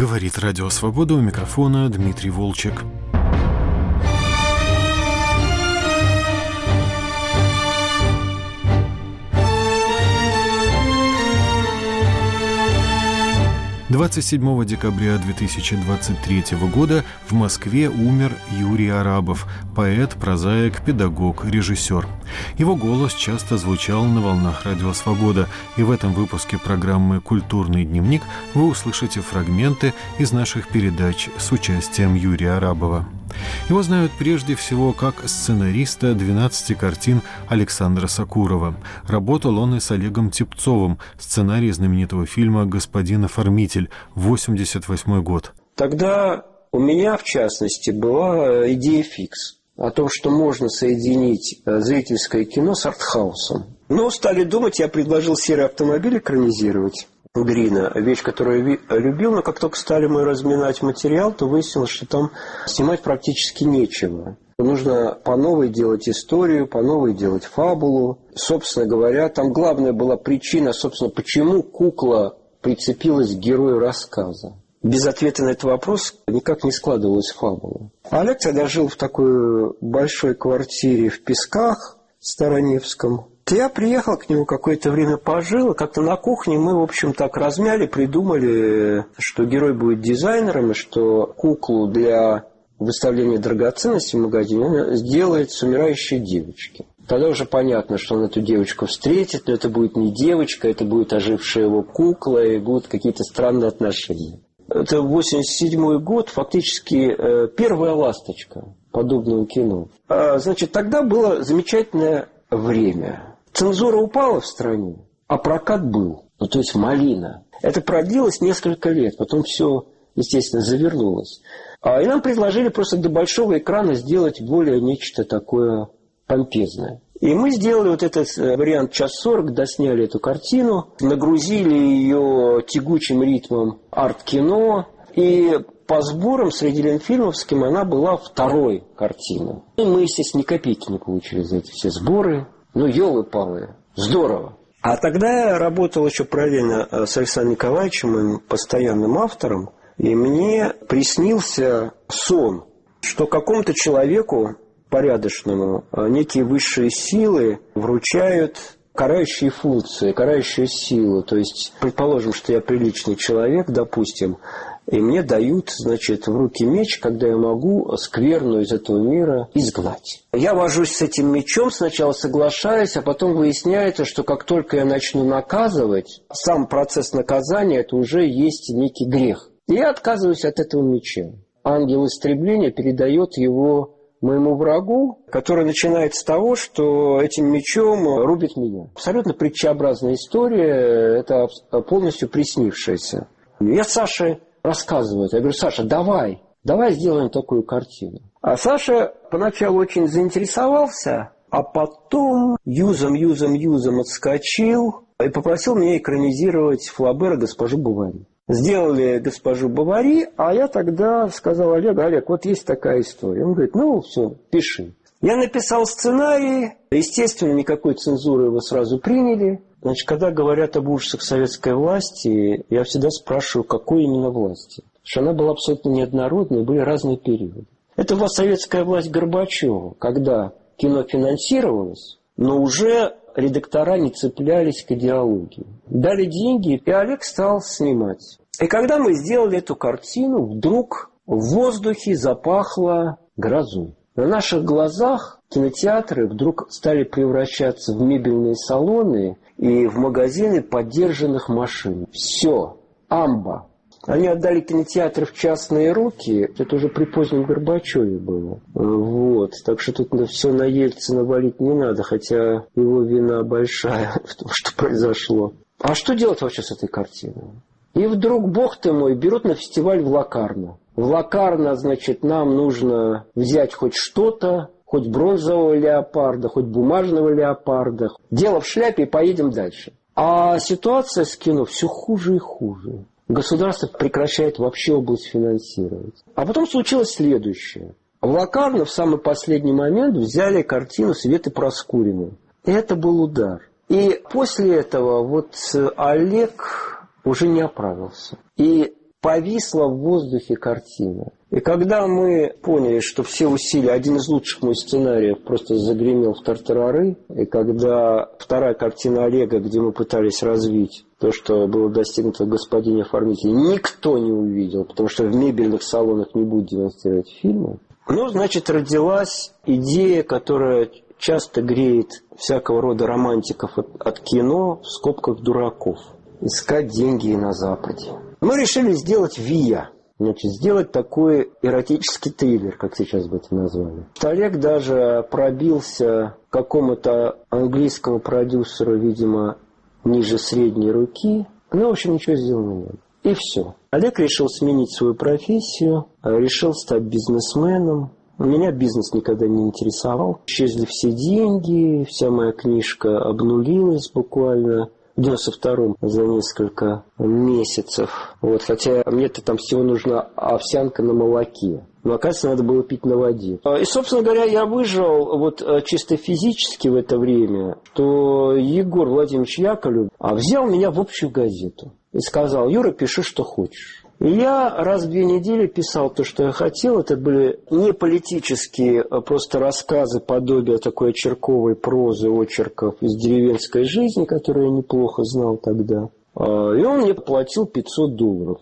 Говорит Радио Свобода у микрофона Дмитрий Волчек. 27 декабря 2023 года в Москве умер Юрий Арабов, поэт, прозаик, педагог, режиссер. Его голос часто звучал на волнах Радио Свобода, и в этом выпуске программы «Культурный дневник» вы услышите фрагменты из наших передач с участием Юрия Арабова. Его знают прежде всего как сценариста 12 картин Александра Сакурова. Работал он и с Олегом Типцовым, сценарий знаменитого фильма «Господин оформитель», 88 год. Тогда у меня, в частности, была идея фикс о том, что можно соединить э, зрительское кино с артхаусом. Но стали думать, я предложил «Серый автомобиль» экранизировать. Грина, вещь, которую я любил, но как только стали мы разминать материал, то выяснилось, что там снимать практически нечего. Нужно по новой делать историю, по новой делать фабулу. Собственно говоря, там главная была причина, собственно, почему кукла прицепилась к герою рассказа. Без ответа на этот вопрос никак не складывалась фабула. Олег тогда жил в такой большой квартире в Песках, Староневском. Я приехал к нему какое-то время пожил, как-то на кухне мы, в общем, так размяли, придумали, что герой будет дизайнером, и что куклу для выставления драгоценностей в магазине сделает с умирающей девочки. Тогда уже понятно, что он эту девочку встретит, но это будет не девочка, это будет ожившая его кукла, и будут какие-то странные отношения. Это 87 год, фактически э, первая ласточка подобного кино. А, значит, тогда было замечательное время. Цензура упала в стране, а прокат был. Ну, то есть малина. Это продлилось несколько лет, потом все, естественно, завернулось. А, и нам предложили просто до большого экрана сделать более нечто такое помпезное. И мы сделали вот этот э, вариант час сорок, досняли эту картину, нагрузили ее тягучим ритмом арт-кино, и по сборам среди Ленфильмовским она была второй картиной. И мы, естественно, ни копейки не получили за эти все сборы. Ну, елы-палы, здорово. А тогда я работал еще параллельно э, с Александром Николаевичем, моим постоянным автором, и мне приснился сон, что какому-то человеку порядочному э, некие высшие силы вручают карающие функции, карающую силу. То есть, предположим, что я приличный человек, допустим, и мне дают, значит, в руки меч, когда я могу скверную из этого мира изгнать. Я вожусь с этим мечом, сначала соглашаюсь, а потом выясняется, что как только я начну наказывать, сам процесс наказания – это уже есть некий грех. И я отказываюсь от этого меча. Ангел истребления передает его моему врагу, который начинает с того, что этим мечом рубит меня. Абсолютно притчеобразная история, это полностью приснившаяся. Я Саше рассказывают. Я говорю, Саша, давай, давай сделаем такую картину. А Саша поначалу очень заинтересовался, а потом юзом, юзом, юзом отскочил и попросил меня экранизировать Флабера госпожу Бавари. Сделали госпожу Бавари, а я тогда сказал Олегу, Олег, вот есть такая история. Он говорит, ну все, пиши. Я написал сценарий, естественно, никакой цензуры его сразу приняли. Значит, когда говорят об ужасах советской власти, я всегда спрашиваю, какой именно власти. Потому что она была абсолютно неоднородной, были разные периоды. Это была советская власть Горбачева, когда кино финансировалось, но уже редактора не цеплялись к идеологии. Дали деньги, и Олег стал снимать. И когда мы сделали эту картину, вдруг в воздухе запахло грозой. На наших глазах кинотеатры вдруг стали превращаться в мебельные салоны и в магазины поддержанных машин. Все. Амба. Они отдали кинотеатр в частные руки. Это уже при позднем Горбачеве было. Вот. Так что тут все на Ельцина валить не надо, хотя его вина большая в том, что произошло. А что делать вообще с этой картиной? И вдруг, бог ты мой, берут на фестиваль в Лакарно. В Лакарно, значит, нам нужно взять хоть что-то, хоть бронзового леопарда, хоть бумажного леопарда. Дело в шляпе и поедем дальше. А ситуация с кино все хуже и хуже. Государство прекращает вообще область финансировать. А потом случилось следующее. В Лакарно в самый последний момент взяли картину Светы Проскуриной. И это был удар. И после этого вот Олег уже не оправился. И повисла в воздухе картина. И когда мы поняли, что все усилия, один из лучших моих сценариев просто загремел в тартарары, и когда вторая картина Олега, где мы пытались развить то, что было достигнуто господине оформителе, никто не увидел, потому что в мебельных салонах не будут демонстрировать фильмы, ну, значит, родилась идея, которая часто греет всякого рода романтиков от, от кино в скобках дураков. Искать деньги на Западе. Мы решили сделать ВИА. Значит, сделать такой эротический триллер, как сейчас бы это назвали. Олег даже пробился какому-то английскому продюсеру, видимо, ниже средней руки. Ну, в общем, ничего сделано не было. И все. Олег решил сменить свою профессию, решил стать бизнесменом. Меня бизнес никогда не интересовал. Исчезли все деньги, вся моя книжка обнулилась буквально в 92-м за несколько месяцев. Вот, хотя мне-то там всего нужна овсянка на молоке. Но, оказывается, надо было пить на воде. А, и, собственно говоря, я выжил вот э, чисто физически в это время, что Егор Владимирович Яковлев а, взял меня в общую газету и сказал, Юра, пиши, что хочешь. Я раз в две недели писал то, что я хотел. Это были не политические, а просто рассказы, подобия такой очерковой прозы, очерков из деревенской жизни, которую я неплохо знал тогда. А, и он мне платил 500 долларов.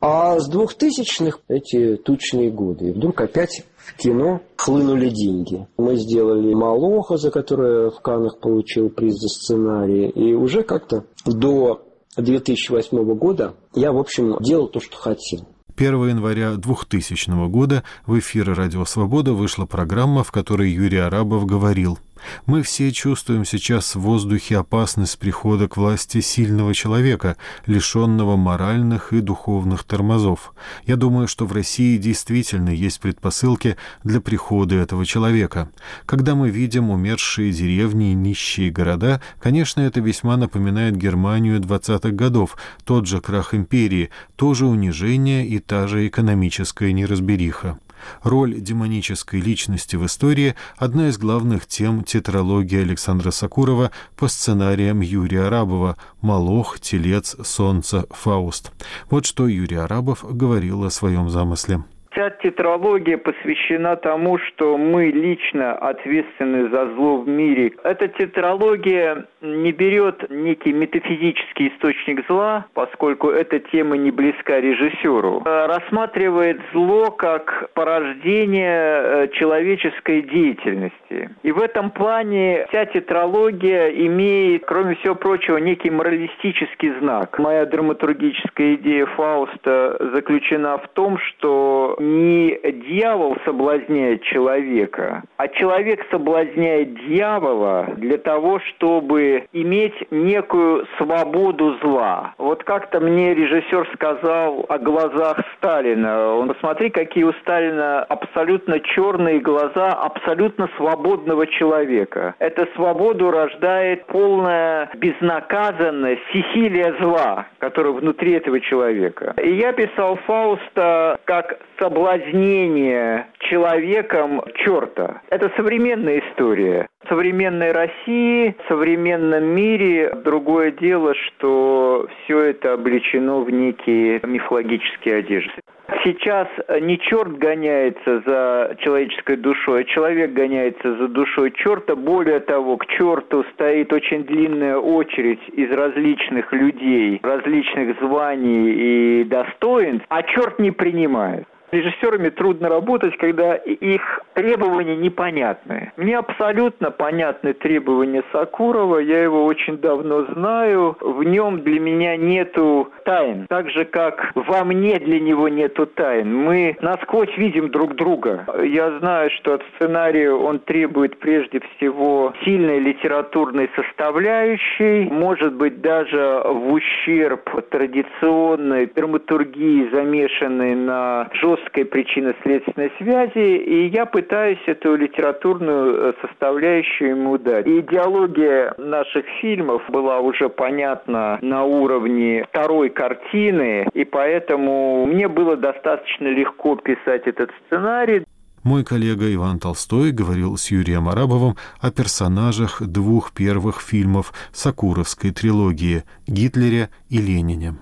А с двухтысячных эти тучные годы. И вдруг опять в кино хлынули деньги. Мы сделали «Малоха», за которое в Каннах получил приз за сценарий. И уже как-то до 2008 года я, в общем, делал то, что хотел. 1 января 2000 года в эфир «Радио Свобода» вышла программа, в которой Юрий Арабов говорил – мы все чувствуем сейчас в воздухе опасность прихода к власти сильного человека, лишенного моральных и духовных тормозов. Я думаю, что в России действительно есть предпосылки для прихода этого человека. Когда мы видим умершие деревни и нищие города, конечно, это весьма напоминает Германию 20-х годов, тот же крах империи, то же унижение и та же экономическая неразбериха. Роль демонической личности в истории – одна из главных тем тетралогии Александра Сакурова по сценариям Юрия Арабова «Молох», «Телец», «Солнце», «Фауст». Вот что Юрий Арабов говорил о своем замысле. Вся тетралогия посвящена тому, что мы лично ответственны за зло в мире. Эта тетралогия не берет некий метафизический источник зла, поскольку эта тема не близка режиссеру. А рассматривает зло как порождение э, человеческой деятельности. И в этом плане вся тетралогия имеет, кроме всего прочего, некий моралистический знак. Моя драматургическая идея Фауста заключена в том, что не дьявол соблазняет человека, а человек соблазняет дьявола для того, чтобы иметь некую свободу зла. Вот как-то мне режиссер сказал о глазах Сталина. Он, посмотри, какие у Сталина абсолютно черные глаза абсолютно свободного человека. Эта свободу рождает полная безнаказанность, стихилия зла, которая внутри этого человека. И я писал Фауста как соблазнение человеком черта. Это современная история. Современной России, в современном мире другое дело, что все это облечено в некие мифологические одежды. Сейчас не черт гоняется за человеческой душой, а человек гоняется за душой черта. Более того, к черту стоит очень длинная очередь из различных людей, различных званий и достоинств, а черт не принимает режиссерами трудно работать, когда их требования непонятны. Мне абсолютно понятны требования Сакурова, я его очень давно знаю, в нем для меня нету тайн, так же как во мне для него нету тайн. Мы насквозь видим друг друга. Я знаю, что от сценария он требует прежде всего сильной литературной составляющей, может быть даже в ущерб традиционной драматургии, замешанной на жестком жесткой причинно-следственной связи, и я пытаюсь эту литературную э, составляющую ему дать. Идеология наших фильмов была уже понятна на уровне второй картины, и поэтому мне было достаточно легко писать этот сценарий. Мой коллега Иван Толстой говорил с Юрием Арабовым о персонажах двух первых фильмов Сакуровской трилогии «Гитлере» и «Ленине».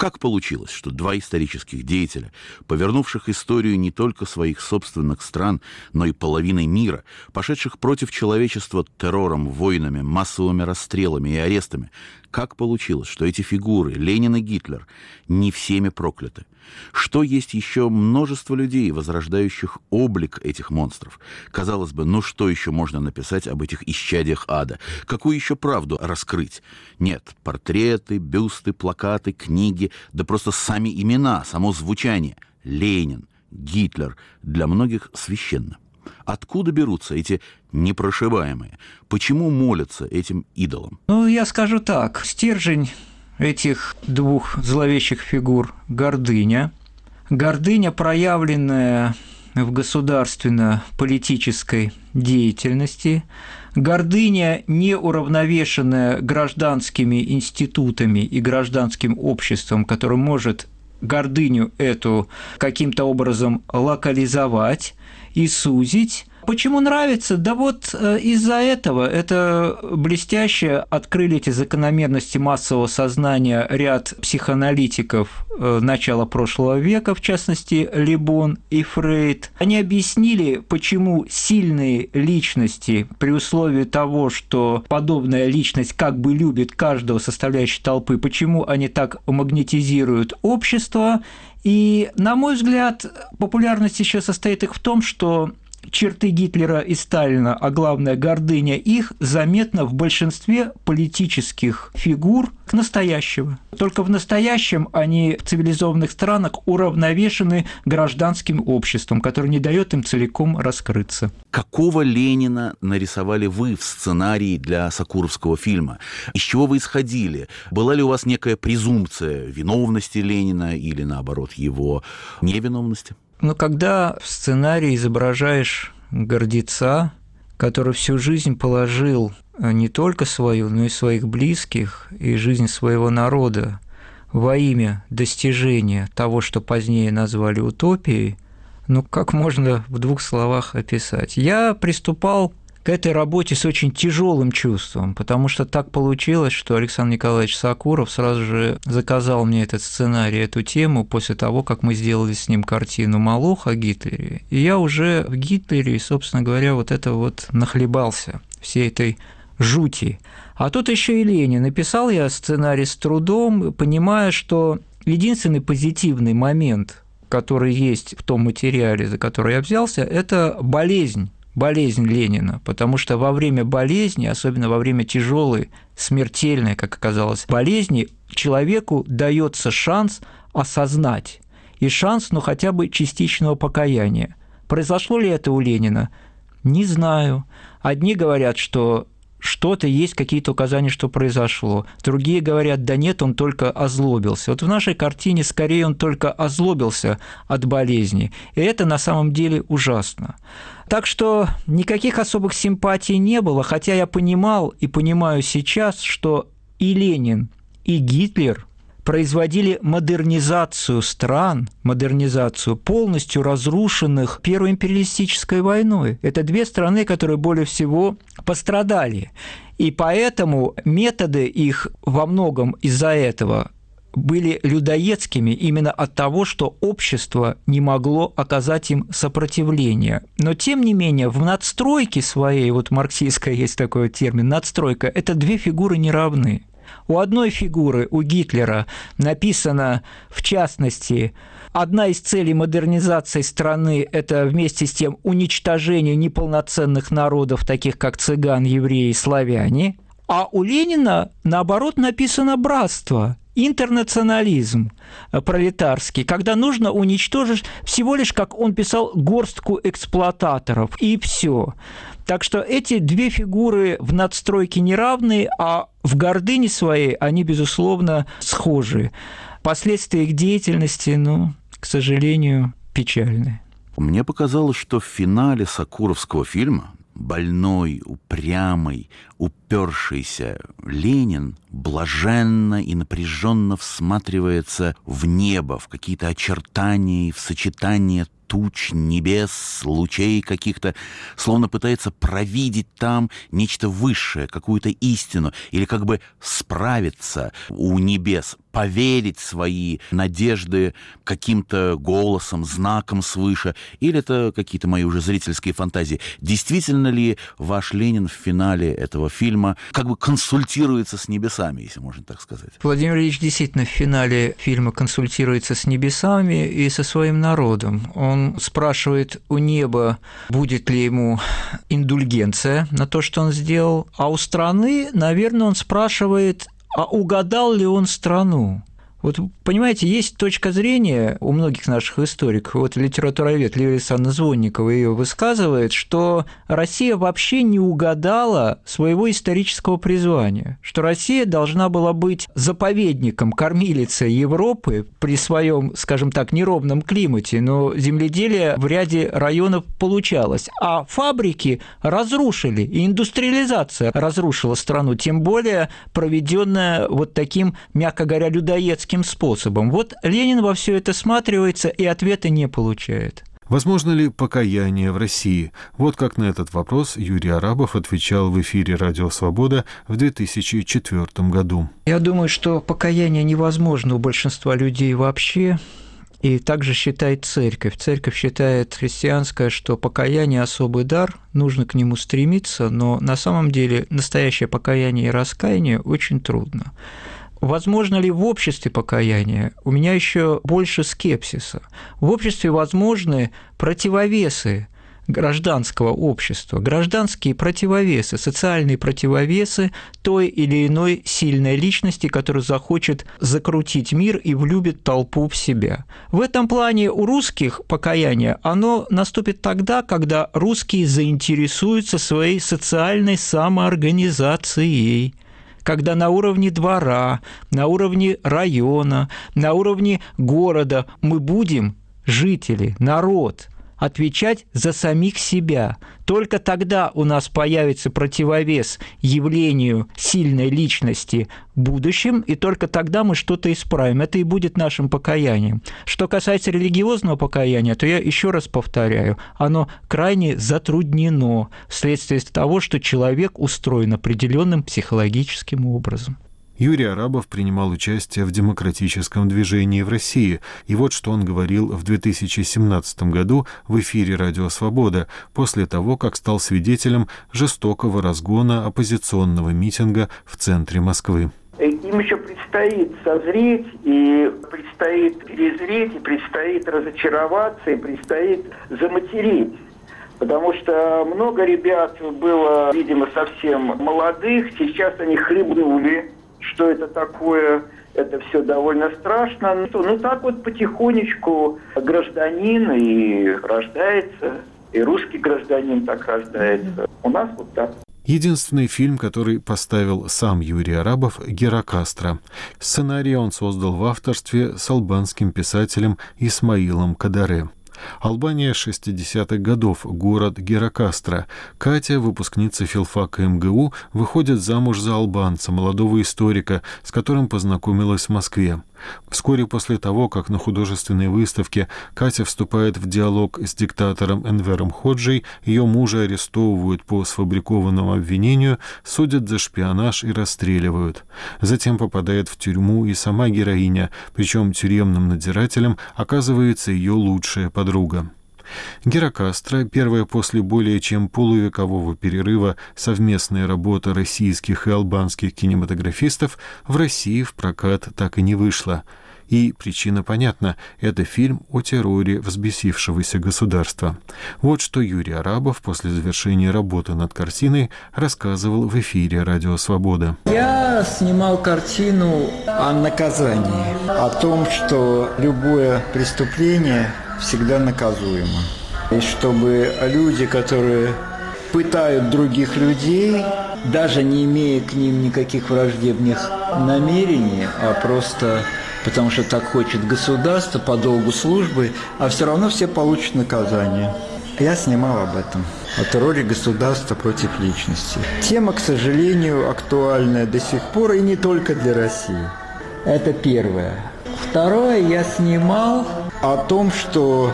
Как получилось, что два исторических деятеля, повернувших историю не только своих собственных стран, но и половиной мира, пошедших против человечества террором, войнами, массовыми расстрелами и арестами, как получилось, что эти фигуры, Ленин и Гитлер, не всеми прокляты? Что есть еще множество людей, возрождающих облик этих монстров? Казалось бы, ну что еще можно написать об этих исчадиях ада? Какую еще правду раскрыть? Нет, портреты, бюсты, плакаты, книги, да просто сами имена, само звучание. Ленин, Гитлер для многих священно. Откуда берутся эти непрошибаемые? Почему молятся этим идолам? Ну, я скажу так. Стержень этих двух зловещих фигур – гордыня. Гордыня, проявленная в государственно-политической деятельности, гордыня, не уравновешенная гражданскими институтами и гражданским обществом, которое может гордыню эту каким-то образом локализовать и сузить, Почему нравится? Да вот э, из-за этого это блестяще открыли эти закономерности массового сознания ряд психоаналитиков э, начала прошлого века, в частности Лебон и Фрейд. Они объяснили, почему сильные личности при условии того, что подобная личность как бы любит каждого составляющей толпы, почему они так магнетизируют общество, и, на мой взгляд, популярность еще состоит их в том, что черты Гитлера и Сталина, а главное гордыня их, заметна в большинстве политических фигур настоящего. Только в настоящем они в цивилизованных странах уравновешены гражданским обществом, которое не дает им целиком раскрыться. Какого Ленина нарисовали вы в сценарии для Сакуровского фильма? Из чего вы исходили? Была ли у вас некая презумпция виновности Ленина или, наоборот, его невиновности? Но когда в сценарии изображаешь гордеца, который всю жизнь положил э, не только свою, но и своих близких и жизнь своего народа во имя достижения того, что позднее назвали утопией, ну как можно в двух словах описать? Я приступал к этой работе с очень тяжелым чувством, потому что так получилось, что Александр Николаевич Сакуров сразу же заказал мне этот сценарий, эту тему после того, как мы сделали с ним картину «Малох» о Гитлере. И я уже в Гитлере, собственно говоря, вот это вот нахлебался, всей этой жути. А тут еще и Ленин. Написал я сценарий с трудом, понимая, что единственный позитивный момент, который есть в том материале, за который я взялся, это болезнь болезнь Ленина, потому что во время болезни, особенно во время тяжелой, смертельной, как оказалось, болезни, человеку дается шанс осознать и шанс, ну, хотя бы частичного покаяния. Произошло ли это у Ленина? Не знаю. Одни говорят, что что-то есть, какие-то указания, что произошло. Другие говорят, да нет, он только озлобился. Вот в нашей картине скорее он только озлобился от болезни. И это на самом деле ужасно. Так что никаких особых симпатий не было, хотя я понимал и понимаю сейчас, что и Ленин, и Гитлер производили модернизацию стран, модернизацию полностью разрушенных Первой империалистической войной. Это две страны, которые более всего пострадали. И поэтому методы их во многом из-за этого были людоедскими именно от того, что общество не могло оказать им сопротивление. Но, тем не менее, в надстройке своей, вот марксистская есть такой термин, надстройка, это две фигуры не равны. У одной фигуры, у Гитлера, написано, в частности, Одна из целей модернизации страны – это вместе с тем уничтожение неполноценных народов, таких как цыган, евреи, славяне. А у Ленина, наоборот, написано «братство» интернационализм пролетарский, когда нужно уничтожить всего лишь, как он писал, горстку эксплуататоров, и все. Так что эти две фигуры в надстройке неравны, а в гордыне своей они, безусловно, схожи. Последствия их деятельности, ну, к сожалению, печальны. Мне показалось, что в финале Сакуровского фильма больной, упрямый, упершийся Ленин блаженно и напряженно всматривается в небо, в какие-то очертания и в сочетание туч, небес, лучей каких-то, словно пытается провидеть там нечто высшее, какую-то истину, или как бы справиться у небес, поверить свои надежды каким-то голосом, знаком свыше, или это какие-то мои уже зрительские фантазии. Действительно ли ваш Ленин в финале этого фильма как бы консультируется с небесами, если можно так сказать? Владимир Ильич действительно в финале фильма консультируется с небесами и со своим народом. Он спрашивает у неба, будет ли ему индульгенция на то, что он сделал, а у страны, наверное, он спрашивает, а угадал ли он страну? Вот, понимаете, есть точка зрения у многих наших историков, вот литературовед Лилия Александровна Звонникова ее высказывает, что Россия вообще не угадала своего исторического призвания, что Россия должна была быть заповедником, кормилицей Европы при своем, скажем так, неровном климате, но земледелие в ряде районов получалось, а фабрики разрушили, и индустриализация разрушила страну, тем более проведенная вот таким, мягко говоря, людоедским таким способом. Вот Ленин во все это сматривается и ответа не получает. Возможно ли покаяние в России? Вот как на этот вопрос Юрий Арабов отвечал в эфире «Радио Свобода» в 2004 году. Я думаю, что покаяние невозможно у большинства людей вообще. И также считает церковь. Церковь считает христианская, что покаяние – особый дар, нужно к нему стремиться, но на самом деле настоящее покаяние и раскаяние очень трудно. Возможно ли в обществе покаяние? У меня еще больше скепсиса. В обществе возможны противовесы гражданского общества, гражданские противовесы, социальные противовесы той или иной сильной личности, которая захочет закрутить мир и влюбит толпу в себя. В этом плане у русских покаяние, оно наступит тогда, когда русские заинтересуются своей социальной самоорганизацией – когда на уровне двора, на уровне района, на уровне города мы будем, жители, народ, отвечать за самих себя. Только тогда у нас появится противовес явлению сильной личности в будущем, и только тогда мы что-то исправим. Это и будет нашим покаянием. Что касается религиозного покаяния, то я еще раз повторяю, оно крайне затруднено вследствие того, что человек устроен определенным психологическим образом. Юрий Арабов принимал участие в демократическом движении в России, и вот что он говорил в 2017 году в эфире «Радио Свобода» после того, как стал свидетелем жестокого разгона оппозиционного митинга в центре Москвы. Им еще предстоит созреть, и предстоит перезреть, и предстоит разочароваться, и предстоит заматерить. Потому что много ребят было, видимо, совсем молодых, сейчас они хлебнули что это такое, это все довольно страшно. Ну, ну так вот потихонечку гражданин и рождается, и русский гражданин так рождается. У нас вот так. Единственный фильм, который поставил сам Юрий Арабов, «Герокастро». Сценарий он создал в авторстве с албанским писателем Исмаилом Кадаре. Албания 60-х годов, город Герокастро. Катя, выпускница филфака МГУ, выходит замуж за албанца, молодого историка, с которым познакомилась в Москве. Вскоре после того, как на художественной выставке Катя вступает в диалог с диктатором Энвером Ходжей, ее мужа арестовывают по сфабрикованному обвинению, судят за шпионаж и расстреливают. Затем попадает в тюрьму и сама героиня, причем тюремным надзирателем оказывается ее лучшая подруга. Герокастро, первая после более чем полувекового перерыва совместная работа российских и албанских кинематографистов в России в прокат так и не вышла. И причина понятна – это фильм о терроре взбесившегося государства. Вот что Юрий Арабов после завершения работы над картиной рассказывал в эфире «Радио Свобода». Я снимал картину о наказании, о том, что любое преступление всегда наказуемо. И чтобы люди, которые пытают других людей, даже не имея к ним никаких враждебных намерений, а просто потому что так хочет государство по долгу службы, а все равно все получат наказание. Я снимал об этом, о терроре государства против личности. Тема, к сожалению, актуальная до сих пор и не только для России. Это первое. Второе, я снимал о том, что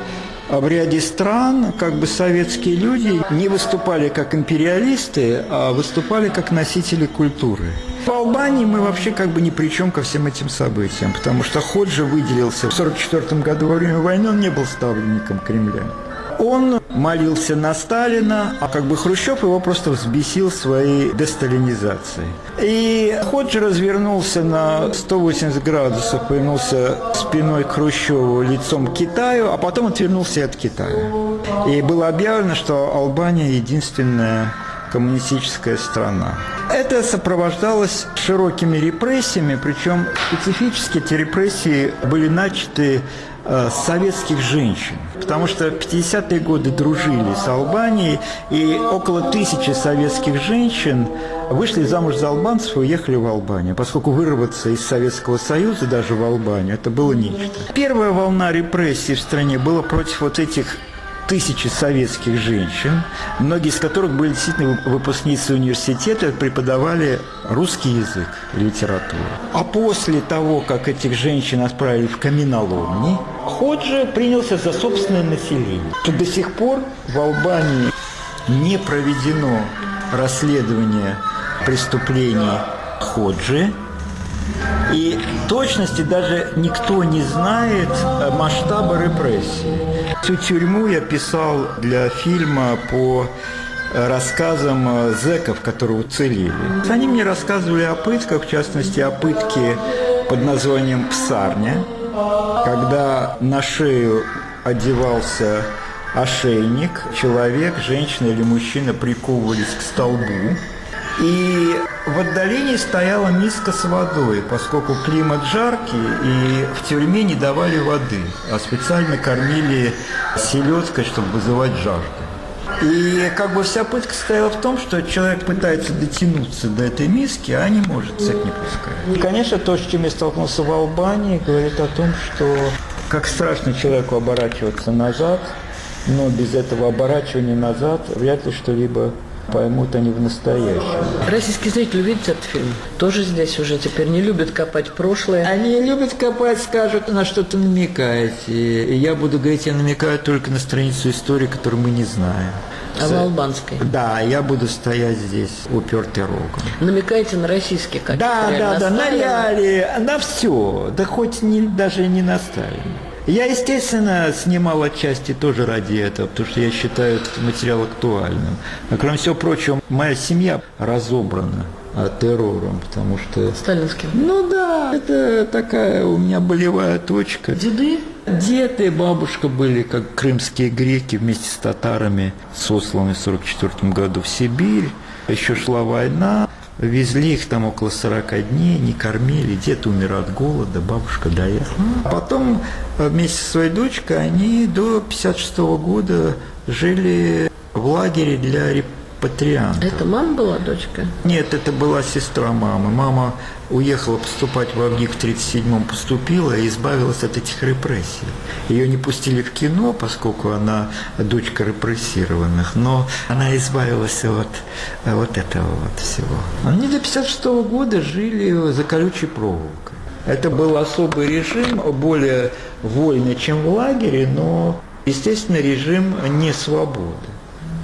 в ряде стран как бы советские люди не выступали как империалисты, а выступали как носители культуры. В Албании мы вообще как бы ни при чем ко всем этим событиям, потому что Ходжи выделился в 1944 году во время войны, он не был ставленником Кремля. Он молился на Сталина, а как бы Хрущев его просто взбесил своей десталинизацией. И Ходжи развернулся на 180 градусов, повернулся спиной к Хрущеву, лицом к Китаю, а потом отвернулся от Китая. И было объявлено, что Албания единственная коммунистическая страна. Это сопровождалось широкими репрессиями, причем специфически эти репрессии были начаты э, советских женщин, потому что в 50-е годы дружили с Албанией, и около тысячи советских женщин вышли замуж за албанцев и уехали в Албанию, поскольку вырваться из Советского Союза даже в Албанию, это было нечто. Первая волна репрессий в стране была против вот этих тысячи советских женщин, многие из которых были действительно выпускницы университета, преподавали русский язык, литературу. А после того, как этих женщин отправили в каменоломни, Ходжи принялся за собственное население. То до сих пор в Албании не проведено расследование преступлений Ходжи, и точности даже никто не знает масштаба репрессий. Всю тюрьму я писал для фильма по рассказам зэков, которые уцелели. Они мне рассказывали о пытках, в частности, о пытке под названием «Псарня», когда на шею одевался ошейник, человек, женщина или мужчина приковывались к столбу, и в отдалении стояла миска с водой, поскольку климат жаркий, и в тюрьме не давали воды, а специально кормили селедкой, чтобы вызывать жажду. И как бы вся пытка состояла в том, что человек пытается дотянуться до этой миски, а не может, цепь не пускает. И, конечно, то, с чем я столкнулся в Албании, говорит о том, что как страшно человеку оборачиваться назад, но без этого оборачивания назад вряд ли что-либо поймут они в настоящем. Российский зритель видит этот фильм? Тоже здесь уже теперь не любят копать прошлое? Они любят копать, скажут, на что-то намекаете. И я буду говорить, я намекаю только на страницу истории, которую мы не знаем. А в албанской? Да, я буду стоять здесь, упертый рогом. Намекаете на российский как Да, да, да, на реалии, на все. Да хоть не, даже не на Сталина. Я, естественно, снимал отчасти тоже ради этого, потому что я считаю этот материал актуальным. А кроме всего прочего, моя семья разобрана террором, потому что... Сталинским? Ну да, это такая у меня болевая точка. Деды? Дед и бабушка были как крымские греки вместе с татарами, сосланы в 1944 году в Сибирь. Еще шла война, Везли их там около 40 дней, не кормили, дед умер от голода, бабушка доехала. А потом э, вместе со своей дочкой они до 56 года жили в лагере для репатриантов. Это мама была дочка? Нет, это была сестра мамы. Мама уехала поступать в ВГИК в 37-м, поступила и избавилась от этих репрессий. Ее не пустили в кино, поскольку она дочка репрессированных, но она избавилась от вот этого вот всего. Они до 56 -го года жили за колючей проволокой. Это был особый режим, более вольный, чем в лагере, но, естественно, режим не свободы.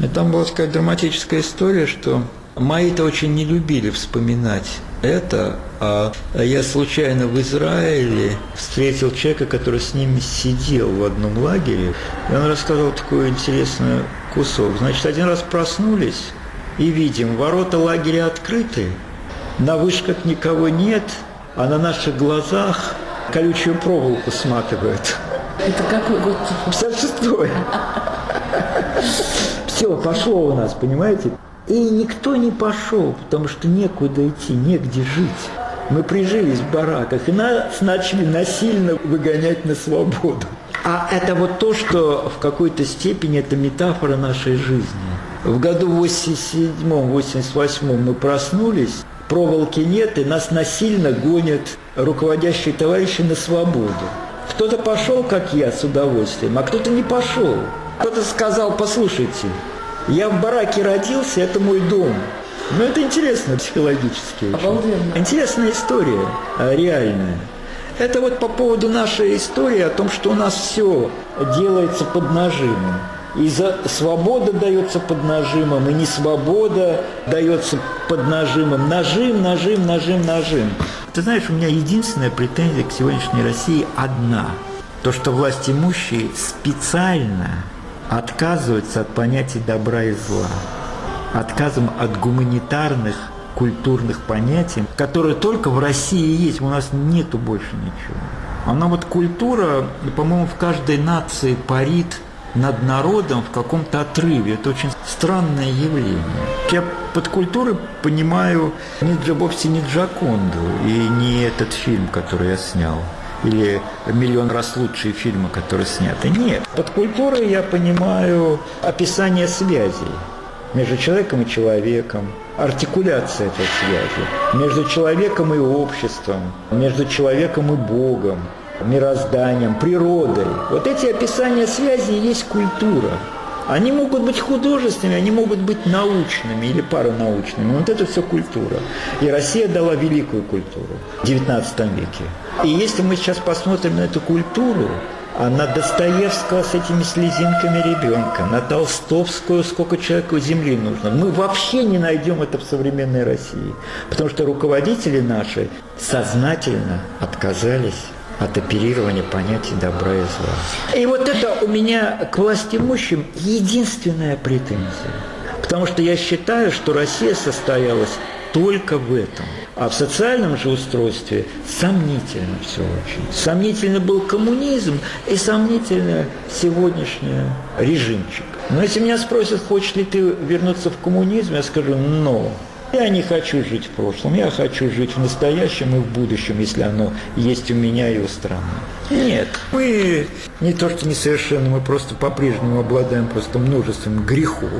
И там была такая драматическая история, что мои-то очень не любили вспоминать это, а я случайно в Израиле встретил человека, который с ними сидел в одном лагере, и он рассказал такой интересный кусок. Значит, один раз проснулись, и видим, ворота лагеря открыты, на вышках никого нет, а на наших глазах колючую проволоку сматывают. Это какой год? 56-й. Все, пошло у нас, понимаете? И никто не пошел, потому что некуда идти, негде жить. Мы прижились в бараках, и нас начали насильно выгонять на свободу. А это вот то, что в какой-то степени это метафора нашей жизни. В году 87-88 мы проснулись, проволоки нет, и нас насильно гонят руководящие товарищи на свободу. Кто-то пошел, как я, с удовольствием, а кто-то не пошел. Кто-то сказал, послушайте, я в бараке родился, это мой дом. Ну, это интересно психологически. Обалденно. Интересная история, а, реальная. Это вот по поводу нашей истории о том, что у нас все делается под нажимом. И за свобода дается под нажимом, и не свобода дается под нажимом. Нажим, нажим, нажим, нажим. Ты знаешь, у меня единственная претензия к сегодняшней России одна. То, что власть имущие специально отказываются от понятий добра и зла. Отказом от гуманитарных культурных понятий, которые только в России есть, у нас нету больше ничего. Она вот культура, по-моему, в каждой нации парит над народом в каком-то отрыве. Это очень странное явление. Я под культурой понимаю не вовсе не Джаконду и не этот фильм, который я снял или миллион раз лучшие фильмы, которые сняты. Нет. Под культурой я понимаю описание связей между человеком и человеком, артикуляция этой связи, между человеком и обществом, между человеком и Богом, мирозданием, природой. Вот эти описания связи есть культура. Они могут быть художественными, они могут быть научными или паранаучными. Вот это все культура. И Россия дала великую культуру в XIX веке. И если мы сейчас посмотрим на эту культуру, а на Достоевского с этими слезинками ребенка, на Толстовскую сколько человеку земли нужно. Мы вообще не найдем это в современной России, потому что руководители наши сознательно отказались от оперирования понятий добра и зла. И вот это у меня к власть имущим единственная претензия. Потому что я считаю, что Россия состоялась только в этом. А в социальном же устройстве сомнительно все очень. Сомнительно был коммунизм и сомнительно сегодняшний режимчик. Но если меня спросят, хочешь ли ты вернуться в коммунизм, я скажу «но». Я не хочу жить в прошлом, я хочу жить в настоящем и в будущем, если оно есть у меня и у страны. Нет, мы не то что несовершенны, мы просто по-прежнему обладаем просто множеством грехов.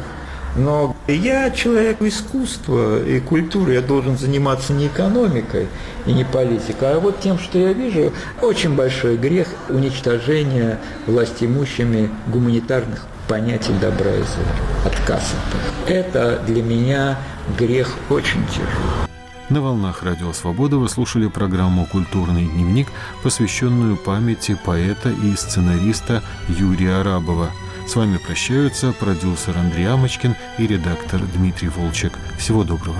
Но я человек искусства и культуры, я должен заниматься не экономикой и не политикой, а вот тем, что я вижу, очень большой грех уничтожения властимущими гуманитарных понятий добра и зла, отказ от них. Это для меня грех очень тяжелый. На волнах Радио Свобода вы слушали программу «Культурный дневник», посвященную памяти поэта и сценариста Юрия Арабова. С вами прощаются продюсер Андрей Амочкин и редактор Дмитрий Волчек. Всего доброго.